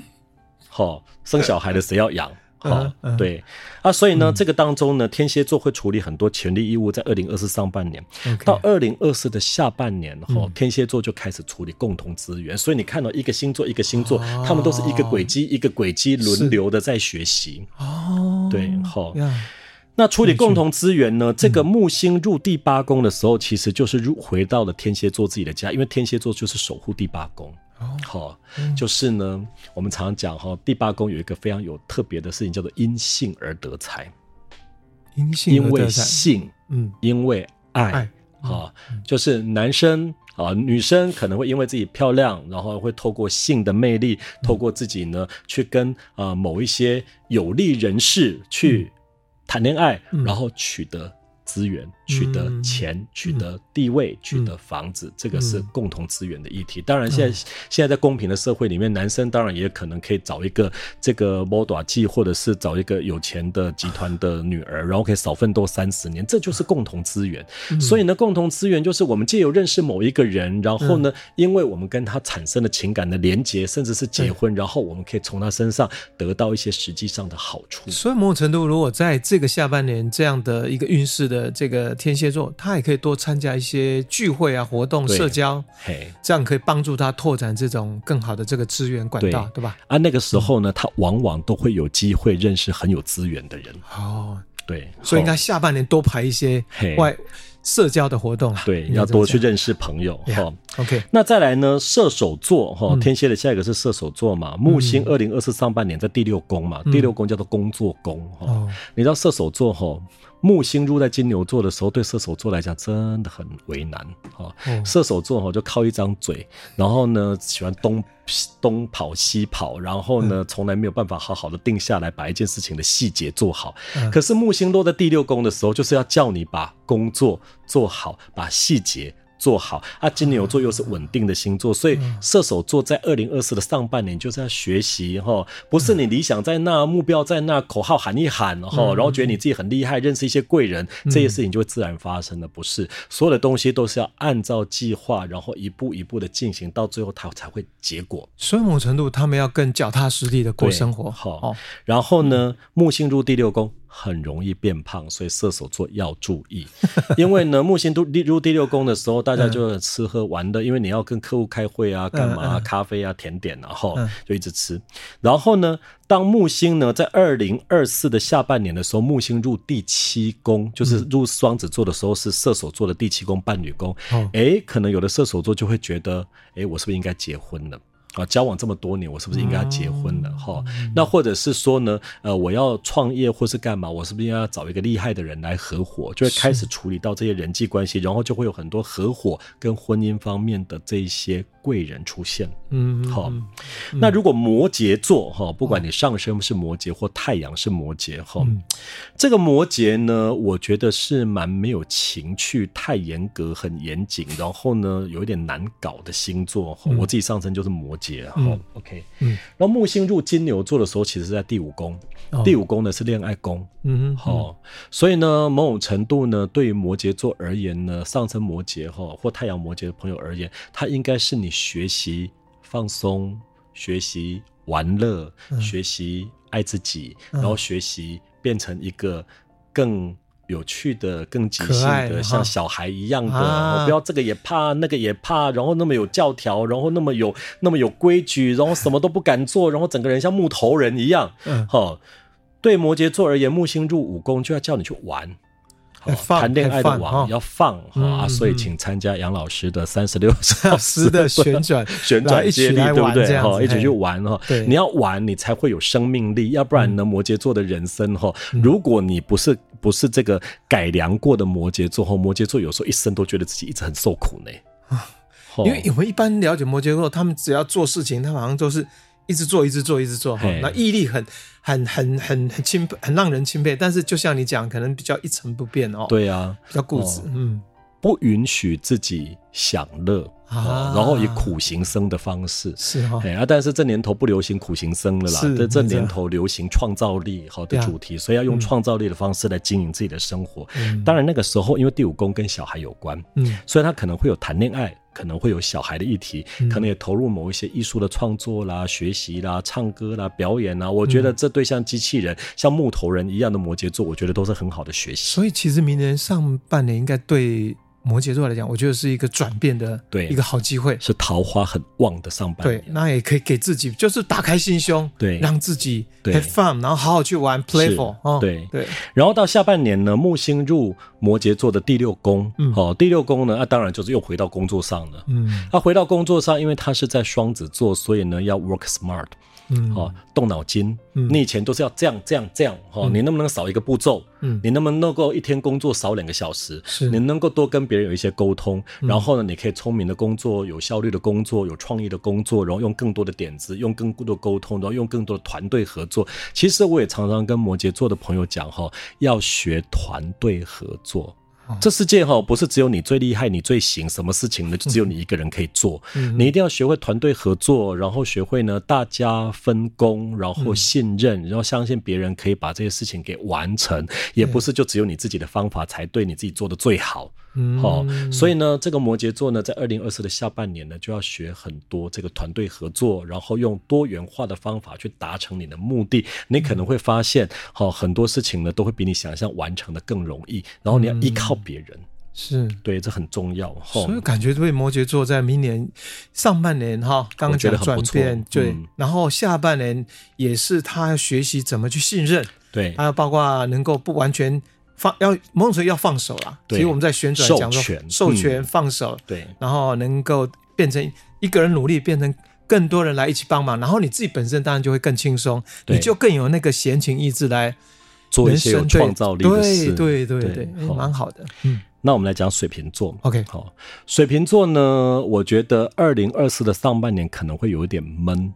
好，生小孩的谁要养？好，对啊，所以呢，嗯、这个当中呢，天蝎座会处理很多权利义务，在二零二四上半年到二零二四的下半年，哈、嗯，天蝎座就开始处理共同资源。所以你看到一个星座一个星座，哦、他们都是一个轨迹一个轨迹轮流的在学习。哦，对，好。那处理共同资源呢？这个木星入第八宫的时候，其实就是入回到了天蝎座自己的家，因为天蝎座就是守护第八宫。好，就是呢，我们常常讲哈，第八宫有一个非常有特别的事情，叫做因性而得财。因性，因为性，嗯，因为爱，啊，就是男生啊，女生可能会因为自己漂亮，然后会透过性的魅力，透过自己呢，去跟呃某一些有利人士去。谈恋爱，然后取得资源。取得钱、取得地位、嗯、取得房子，嗯、这个是共同资源的议题。当然，现在、嗯、现在在公平的社会里面，男生当然也可能可以找一个这个某大姐，或者是找一个有钱的集团的女儿，然后可以少奋斗三十年，这就是共同资源。嗯、所以呢，共同资源就是我们借由认识某一个人，然后呢，嗯、因为我们跟他产生了情感的连结，甚至是结婚，然后我们可以从他身上得到一些实际上的好处。所以，某种程度，如果在这个下半年这样的一个运势的这个。天蝎座，他也可以多参加一些聚会啊、活动、社交，这样可以帮助他拓展这种更好的这个资源管道，对，对吧？啊，那个时候呢，他往往都会有机会认识很有资源的人。哦，对，所以应该下半年多排一些外社交的活动啊，对，要多去认识朋友。哈，OK。那再来呢，射手座哈，天蝎的下一个是射手座嘛？木星二零二四上半年在第六宫嘛？第六宫叫做工作宫哈。你知道射手座哈？木星入在金牛座的时候，对射手座来讲真的很为难啊。射手座哈就靠一张嘴，然后呢喜欢东 东跑西跑，然后呢从来没有办法好好的定下来把一件事情的细节做好。可是木星落在第六宫的时候，就是要叫你把工作做好，把细节。做好啊，金牛座又是稳定的星座，所以射手座在二零二四的上半年就是要学习哈，不是你理想在那，目标在那，口号喊一喊哈，然后觉得你自己很厉害，认识一些贵人，这些事情就会自然发生的，不是所有的东西都是要按照计划，然后一步一步的进行，到最后它才会结果。所以某种程度，他们要更脚踏实地的过生活。好，然后呢，木星入第六宫。很容易变胖，所以射手座要注意。因为呢，木星都入第六宫的时候，大家就吃喝玩乐，因为你要跟客户开会啊，干嘛啊，咖啡啊，甜点，然后就一直吃。然后呢，当木星呢在二零二四的下半年的时候，木星入第七宫，就是入双子座的时候，是射手座的第七宫伴侣宫。哎，可能有的射手座就会觉得，哎，我是不是应该结婚了？啊，交往这么多年，我是不是应该要结婚了？哈、嗯，那或者是说呢，呃，我要创业或是干嘛，我是不是应该要找一个厉害的人来合伙？就会开始处理到这些人际关系，然后就会有很多合伙跟婚姻方面的这一些贵人出现。嗯，好。那如果摩羯座哈，不管你上升是摩羯或太阳是摩羯哈，嗯、这个摩羯呢，我觉得是蛮没有情趣、太严格、很严谨，然后呢，有一点难搞的星座。我自己上升就是摩羯。好，OK，嗯，然后木星入金牛座的时候，其实是在第五宫，第五宫呢是恋爱宫，嗯，好，所以呢，某种程度呢，对于摩羯座而言呢，上升摩羯哈或太阳摩羯的朋友而言，它应该是你学习放松、学习玩乐、学习爱自己，然后学习变成一个更。有趣的、更即兴的，像小孩一样的，啊、不要这个也怕，那个也怕，然后那么有教条，然后那么有那么有规矩，然后什么都不敢做，然后整个人像木头人一样。嗯，好，对摩羯座而言，木星入五宫就要叫你去玩。谈恋爱的网要放啊，所以请参加杨老师的三十六小时的旋转 旋转接力，对不对？哈，一起去玩哈。你要玩，你才会有生命力，要不然呢，摩羯座的人生哈，如果你不是不是这个改良过的摩羯座，哈摩羯座有时候一生都觉得自己一直很受苦呢。因为我们一般了解摩羯座，他们只要做事情，他好像都是。一直做，一直做，一直做哈，那毅力很、很、很、很、很钦佩，很让人钦佩。但是就像你讲，可能比较一成不变哦。对啊，比较固执，嗯，不允许自己享乐啊，然后以苦行僧的方式是哈，啊，但是这年头不流行苦行僧了啦，这这年头流行创造力好的主题，所以要用创造力的方式来经营自己的生活。当然那个时候，因为第五宫跟小孩有关，嗯，所以他可能会有谈恋爱。可能会有小孩的议题，可能也投入某一些艺术的创作啦、学习啦、唱歌啦、表演啦。我觉得这对像机器人、像木头人一样的摩羯座，我觉得都是很好的学习。所以其实明年上半年应该对摩羯座来讲，我觉得是一个转变的对一个好机会，是桃花很旺的上半年。对，那也可以给自己就是打开心胸，对，让自己 have fun，然后好好去玩 playful。哦，对对。然后到下半年呢，木星入摩羯座的第六宫，嗯，好，第六宫呢，那当然就是又回到工作上了。嗯，他回到工作上，因为他是在双子座，所以呢要 work smart。嗯，哦，动脑筋。嗯，你以前都是要这样、这样、这样，哈、嗯，你能不能少一个步骤？嗯，你能不能够一天工作少两个小时？是，你能够多跟别人有一些沟通，嗯、然后呢，你可以聪明的工作，有效率的工作，有创意的工作，然后用更多的点子，用更多的沟通，然后用更多的团队合作。其实我也常常跟摩羯座的朋友讲，哈，要学团队合作。这世界哈不是只有你最厉害，你最行，什么事情呢？就只有你一个人可以做。嗯、你一定要学会团队合作，然后学会呢大家分工，然后信任，然后相信别人可以把这些事情给完成。也不是就只有你自己的方法才对，你自己做的最好。好、嗯，所以呢，这个摩羯座呢，在二零二四的下半年呢，就要学很多这个团队合作，然后用多元化的方法去达成你的目的。你可能会发现，好很多事情呢，都会比你想象完成的更容易。然后你要依靠别人，嗯、是对，这很重要。所以感觉对摩羯座在明年上半年哈，刚刚讲的转变，对、嗯，然后下半年也是他要学习怎么去信任，对，还有包括能够不完全。放要某种程度要放手啦，所以我们在旋转讲说授权，授权放手，嗯，对，然后能够变成一个人努力，变成更多人来一起帮忙，然后你自己本身当然就会更轻松，你就更有那个闲情逸致来做一些有创造力的事，对对对对，蛮好的。嗯，那我们来讲水瓶座，OK，好，水瓶座呢，我觉得二零二四的上半年可能会有一点闷。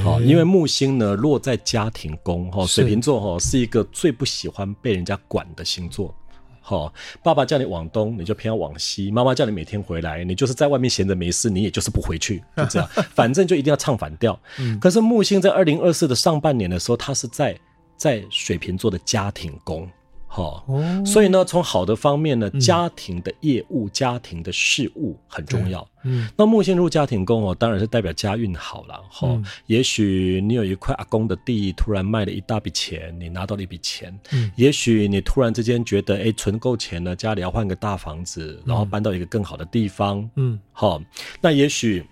好，因为木星呢落在家庭宫，哈，水瓶座哈是一个最不喜欢被人家管的星座。好，爸爸叫你往东，你就偏要往西；妈妈叫你每天回来，你就是在外面闲着没事，你也就是不回去，就这样，反正就一定要唱反调。可是木星在二零二四的上半年的时候，它是在在水瓶座的家庭宫。好、哦，所以呢，从好的方面呢，家庭的业务、嗯、家庭的事务很重要。嗯，那木星入家庭宫哦，当然是代表家运好了。哈、嗯，也许你有一块阿公的地，突然卖了一大笔钱，你拿到了一笔钱。嗯，也许你突然之间觉得，哎，存够钱了，家里要换个大房子，然后搬到一个更好的地方。嗯，好，那也许。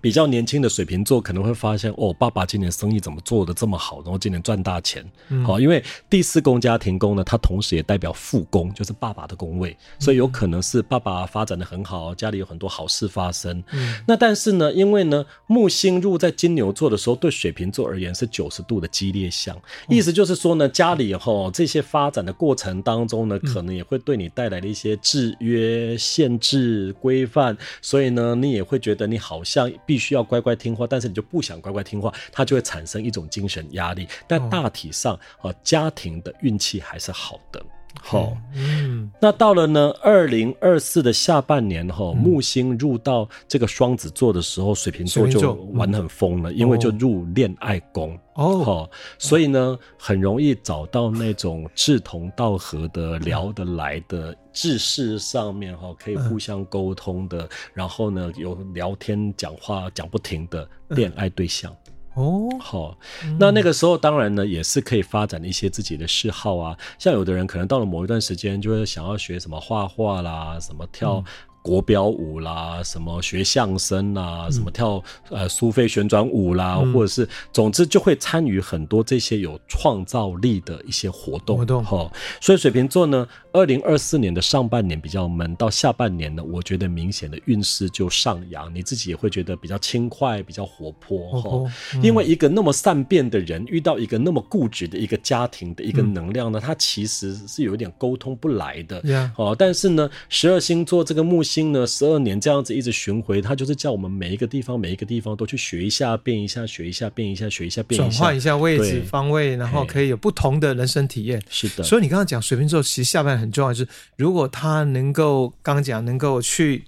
比较年轻的水瓶座可能会发现，哦，爸爸今年生意怎么做的这么好，然后今年赚大钱。好、嗯，因为第四宫家庭宫呢，它同时也代表父宫，就是爸爸的宫位，所以有可能是爸爸发展的很好，家里有很多好事发生。嗯、那但是呢，因为呢，木星入在金牛座的时候，对水瓶座而言是九十度的激烈相，意思就是说呢，家里哈这些发展的过程当中呢，可能也会对你带来了一些制约、限制、规范，所以呢，你也会觉得你好像。必须要乖乖听话，但是你就不想乖乖听话，他就会产生一种精神压力。但大体上，呃，家庭的运气还是好的。好，嗯，那到了呢，二零二四的下半年哈，木星入到这个双子座的时候，水瓶座就玩很疯了，因为就入恋爱宫哦，所以呢，很容易找到那种志同道合的、聊得来的、志识上面哈可以互相沟通的，然后呢，有聊天讲话讲不停的恋爱对象。哦，好，那那个时候当然呢，也是可以发展一些自己的嗜好啊。像有的人可能到了某一段时间，就会想要学什么画画啦，什么跳。国标舞啦，什么学相声啦，什么跳呃苏菲旋转舞啦，嗯、或者是总之就会参与很多这些有创造力的一些活动。活动哈，所以水瓶座呢，二零二四年的上半年比较闷，到下半年呢，我觉得明显的运势就上扬，你自己也会觉得比较轻快，比较活泼哈。因为一个那么善变的人，遇到一个那么固执的一个家庭的一个能量呢，他、嗯、其实是有一点沟通不来的。哦、但是呢，十二星座这个木星。呢，十二年这样子一直巡回，它就是叫我们每一个地方、每一个地方都去学一下、变一下、学一下、变一下、学一下、变一下，转换一下位置、方位，然后可以有不同的人生体验。是的，所以你刚刚讲水瓶座，其实下半年很重要，是如果他能够刚讲能够去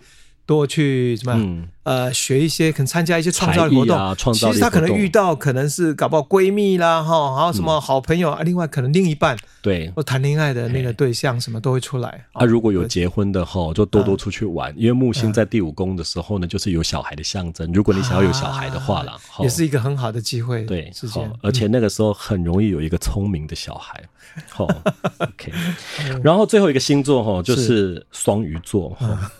多去什么？嗯呃，学一些可能参加一些创造力活动，啊、创造力活动，其实他可能遇到可能是搞不好闺蜜啦，哈，还有什么好朋友啊，嗯、另外可能另一半对，或谈恋爱的那个对象什么都会出来。他、啊、如果有结婚的哈，就多多出去玩，嗯、因为木星在第五宫的时候呢，就是有小孩的象征。如果你想要有小孩的话啦，啊、也是一个很好的机会。对，是这样。而且那个时候很容易有一个聪明的小孩。好，OK。然后最后一个星座哈，就是双鱼座哈。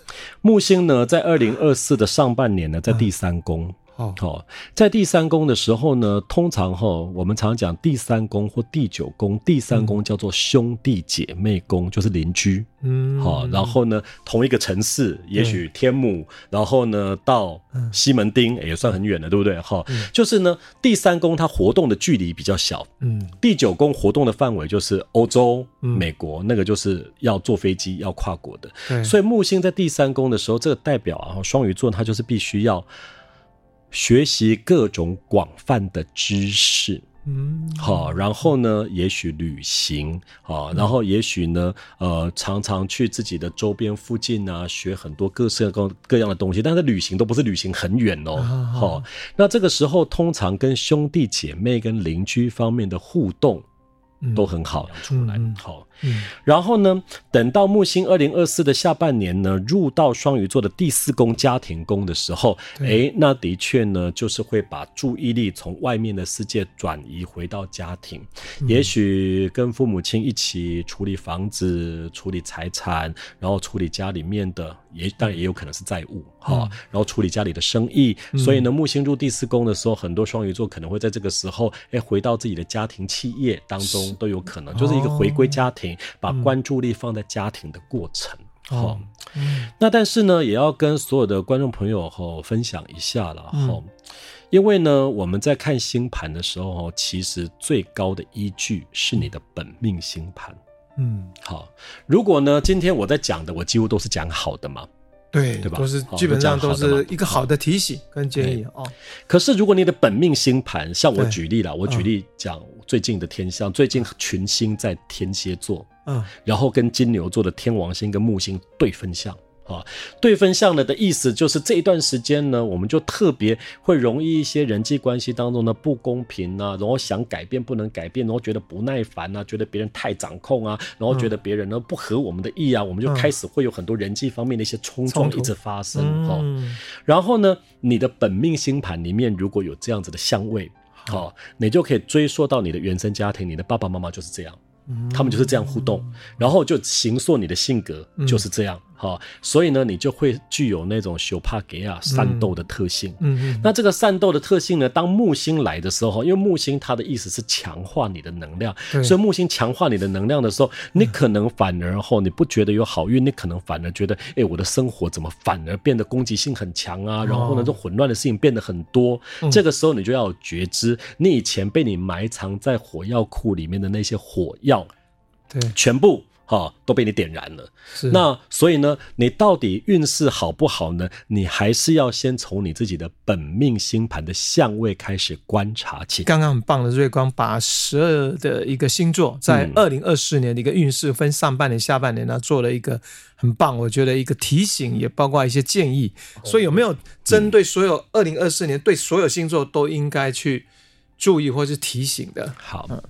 木星呢，在二零二四的上半年呢，在第三宫。好、哦，在第三宫的时候呢，通常哈，我们常讲第三宫或第九宫，第三宫叫做兄弟姐妹宫，就是邻居。嗯，好，然后呢，同一个城市，也许天母，然后呢，到西门町也算很远的，对不对？哈，就是呢，第三宫它活动的距离比较小。嗯，第九宫活动的范围就是欧洲、美国，那个就是要坐飞机要跨国的。所以木星在第三宫的时候，这个代表啊，双鱼座它就是必须要。学习各种广泛的知识，嗯，好，然后呢，也许旅行，啊，然后也许呢，呃，常常去自己的周边附近啊，学很多各式各各样的东西，但是旅行都不是旅行很远哦，好，那这个时候通常跟兄弟姐妹跟邻居方面的互动。都很好，出来。好。然后呢，等到木星二零二四的下半年呢，入到双鱼座的第四宫家庭宫的时候，哎，那的确呢，就是会把注意力从外面的世界转移回到家庭，也许跟父母亲一起处理房子、处理财产，然后处理家里面的，也当然也有可能是债务，哈，然后处理家里的生意。所以呢，木星入第四宫的时候，很多双鱼座可能会在这个时候，哎，回到自己的家庭企业当中。都有可能，就是一个回归家庭，哦、把关注力放在家庭的过程。好、那但是呢，也要跟所有的观众朋友哈分享一下了哈，嗯、因为呢，我们在看星盘的时候，其实最高的依据是你的本命星盘。嗯，好，如果呢，今天我在讲的，我几乎都是讲好的嘛。对，对吧？都是基本上都是一个好的提醒跟建议哦。可是如果你的本命星盘，像我举例了，我举例讲最近的天象，最近群星在天蝎座，嗯，然后跟金牛座的天王星跟木星对分相。啊，对分相了的意思就是这一段时间呢，我们就特别会容易一些人际关系当中的不公平啊，然后想改变不能改变，然后觉得不耐烦啊，觉得别人太掌控啊，然后觉得别人呢不合我们的意啊，我们就开始会有很多人际方面的一些冲撞一直发生哦。然后呢，你的本命星盘里面如果有这样子的相位，好，你就可以追溯到你的原生家庭，你的爸爸妈妈就是这样，他们就是这样互动，然后就形塑你的性格就是这样。好，所以呢，你就会具有那种修帕给亚善斗的特性。嗯嗯。那这个善斗的特性呢，当木星来的时候，因为木星它的意思是强化你的能量，所以木星强化你的能量的时候，你可能反而后你不觉得有好运，你可能反而觉得，哎，我的生活怎么反而变得攻击性很强啊？然后呢，这混乱的事情变得很多。这个时候你就要有觉知，你以前被你埋藏在火药库里面的那些火药，对，全部。哈，都被你点燃了。是，那所以呢，你到底运势好不好呢？你还是要先从你自己的本命星盘的相位开始观察起。刚刚很棒的瑞光，把十二的一个星座在二零二四年的一个运势分上半年、下半年呢，做了一个很棒，我觉得一个提醒，也包括一些建议。所以有没有针对所有二零二四年对所有星座都应该去注意或是提醒的？好。嗯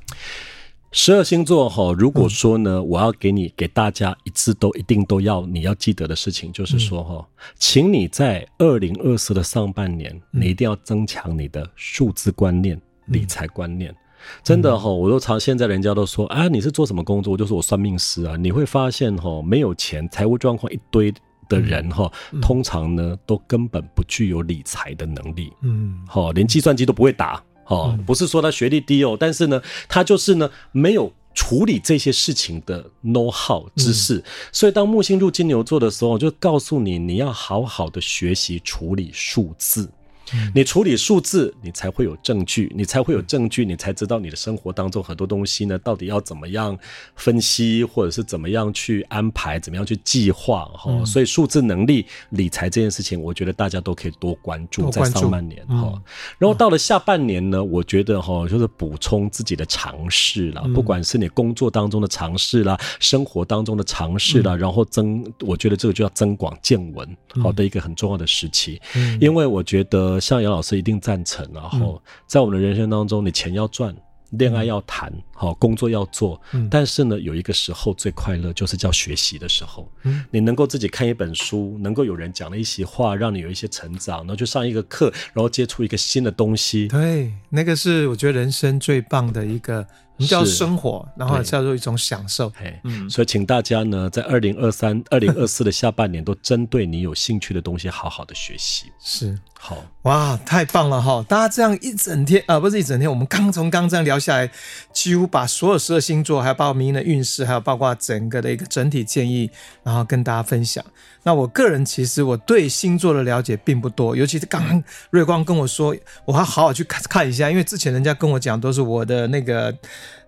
十二星座哈，如果说呢，我要给你给大家一次都一定都要你要记得的事情，就是说哈，请你在二零二四的上半年，你一定要增强你的数字观念、理财观念。真的哈，我都常现在人家都说啊，你是做什么工作？我就是我算命师啊。你会发现哈，没有钱、财务状况一堆的人哈，通常呢都根本不具有理财的能力。嗯，好，连计算机都不会打。哦，不是说他学历低哦，但是呢，他就是呢没有处理这些事情的 know how 知识，嗯、所以当木星入金牛座的时候，就告诉你你要好好的学习处理数字。嗯、你处理数字，你才会有证据，你才会有证据，你才知道你的生活当中很多东西呢，到底要怎么样分析，或者是怎么样去安排，怎么样去计划哈。嗯、所以数字能力、理财这件事情，我觉得大家都可以多关注，在上半年哈。嗯、然后到了下半年呢，我觉得哈，就是补充自己的尝试啦，嗯、不管是你工作当中的尝试啦，生活当中的尝试啦，嗯、然后增，我觉得这个就要增广见闻，好的一个很重要的时期，嗯、因为我觉得像杨老师一定赞成，然后在我们的人生当中，你钱要赚。恋爱要谈，好工作要做，嗯、但是呢，有一个时候最快乐，就是叫学习的时候。嗯、你能够自己看一本书，能够有人讲了一席话，让你有一些成长，然后去上一个课，然后接触一个新的东西。对，那个是我觉得人生最棒的一个。叫生活，然后叫做一种享受。嗯，所以请大家呢，在二零二三、二零二四的下半年，都针对你有兴趣的东西，好好的学习。是，好哇，太棒了哈！大家这样一整天啊，不是一整天，我们刚从刚这样聊下来，几乎把所有十二星座，还有包括明年的运势，还有包括整个的一个整体建议，然后跟大家分享。那我个人其实我对星座的了解并不多，尤其是刚刚瑞光跟我说，我还好好去看看一下，因为之前人家跟我讲都是我的那个。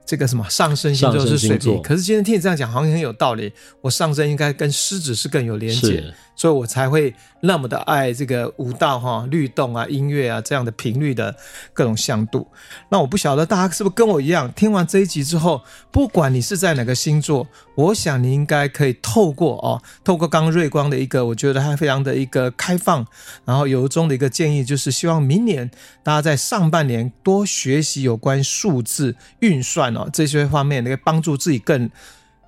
这个什么上升星座是水瓶，可是今天听你这样讲，好像很有道理。我上升应该跟狮子是更有连结。所以我才会那么的爱这个舞蹈哈、律动啊、音乐啊这样的频率的各种向度。那我不晓得大家是不是跟我一样，听完这一集之后，不管你是在哪个星座，我想你应该可以透过哦，透过刚瑞光的一个，我觉得还非常的一个开放，然后由衷的一个建议，就是希望明年大家在上半年多学习有关数字运算哦这些方面，能够帮助自己更。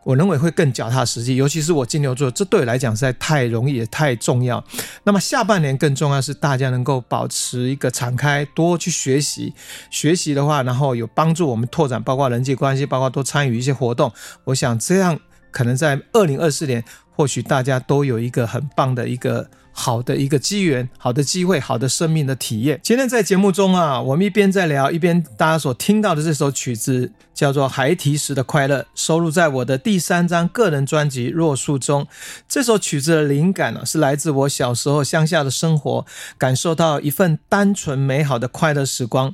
我认为会更脚踏实地，尤其是我金牛座，这对我来讲实在太容易也太重要。那么下半年更重要是大家能够保持一个敞开，多去学习。学习的话，然后有帮助我们拓展，包括人际关系，包括多参与一些活动。我想这样可能在二零二四年，或许大家都有一个很棒的一个。好的一个机缘，好的机会，好的生命的体验。今天在节目中啊，我们一边在聊，一边大家所听到的这首曲子叫做《孩提时的快乐》，收录在我的第三张个人专辑《若树》中。这首曲子的灵感呢，是来自我小时候乡下的生活，感受到一份单纯美好的快乐时光。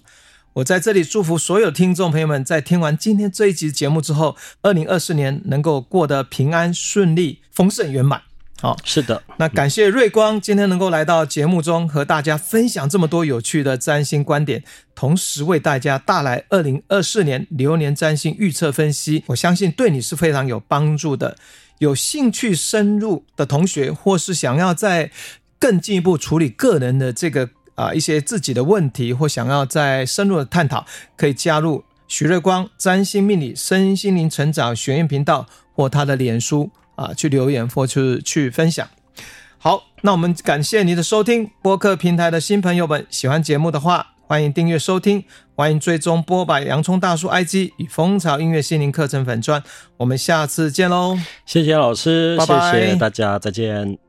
我在这里祝福所有听众朋友们，在听完今天这一集节目之后，二零二四年能够过得平安顺利、丰盛圆满。好，是的。那感谢瑞光今天能够来到节目中，和大家分享这么多有趣的占星观点，同时为大家带来二零二四年流年占星预测分析。我相信对你是非常有帮助的。有兴趣深入的同学，或是想要再更进一步处理个人的这个啊、呃、一些自己的问题，或想要再深入的探讨，可以加入许瑞光占星命理身心灵成长学院频道或他的脸书。啊，去留言或去去分享。好，那我们感谢您的收听。播客平台的新朋友们，喜欢节目的话，欢迎订阅收听，欢迎追踪播把洋葱大叔 IG 与蜂巢音乐心灵课程粉钻。我们下次见喽！谢谢老师，拜拜，谢谢大家，再见。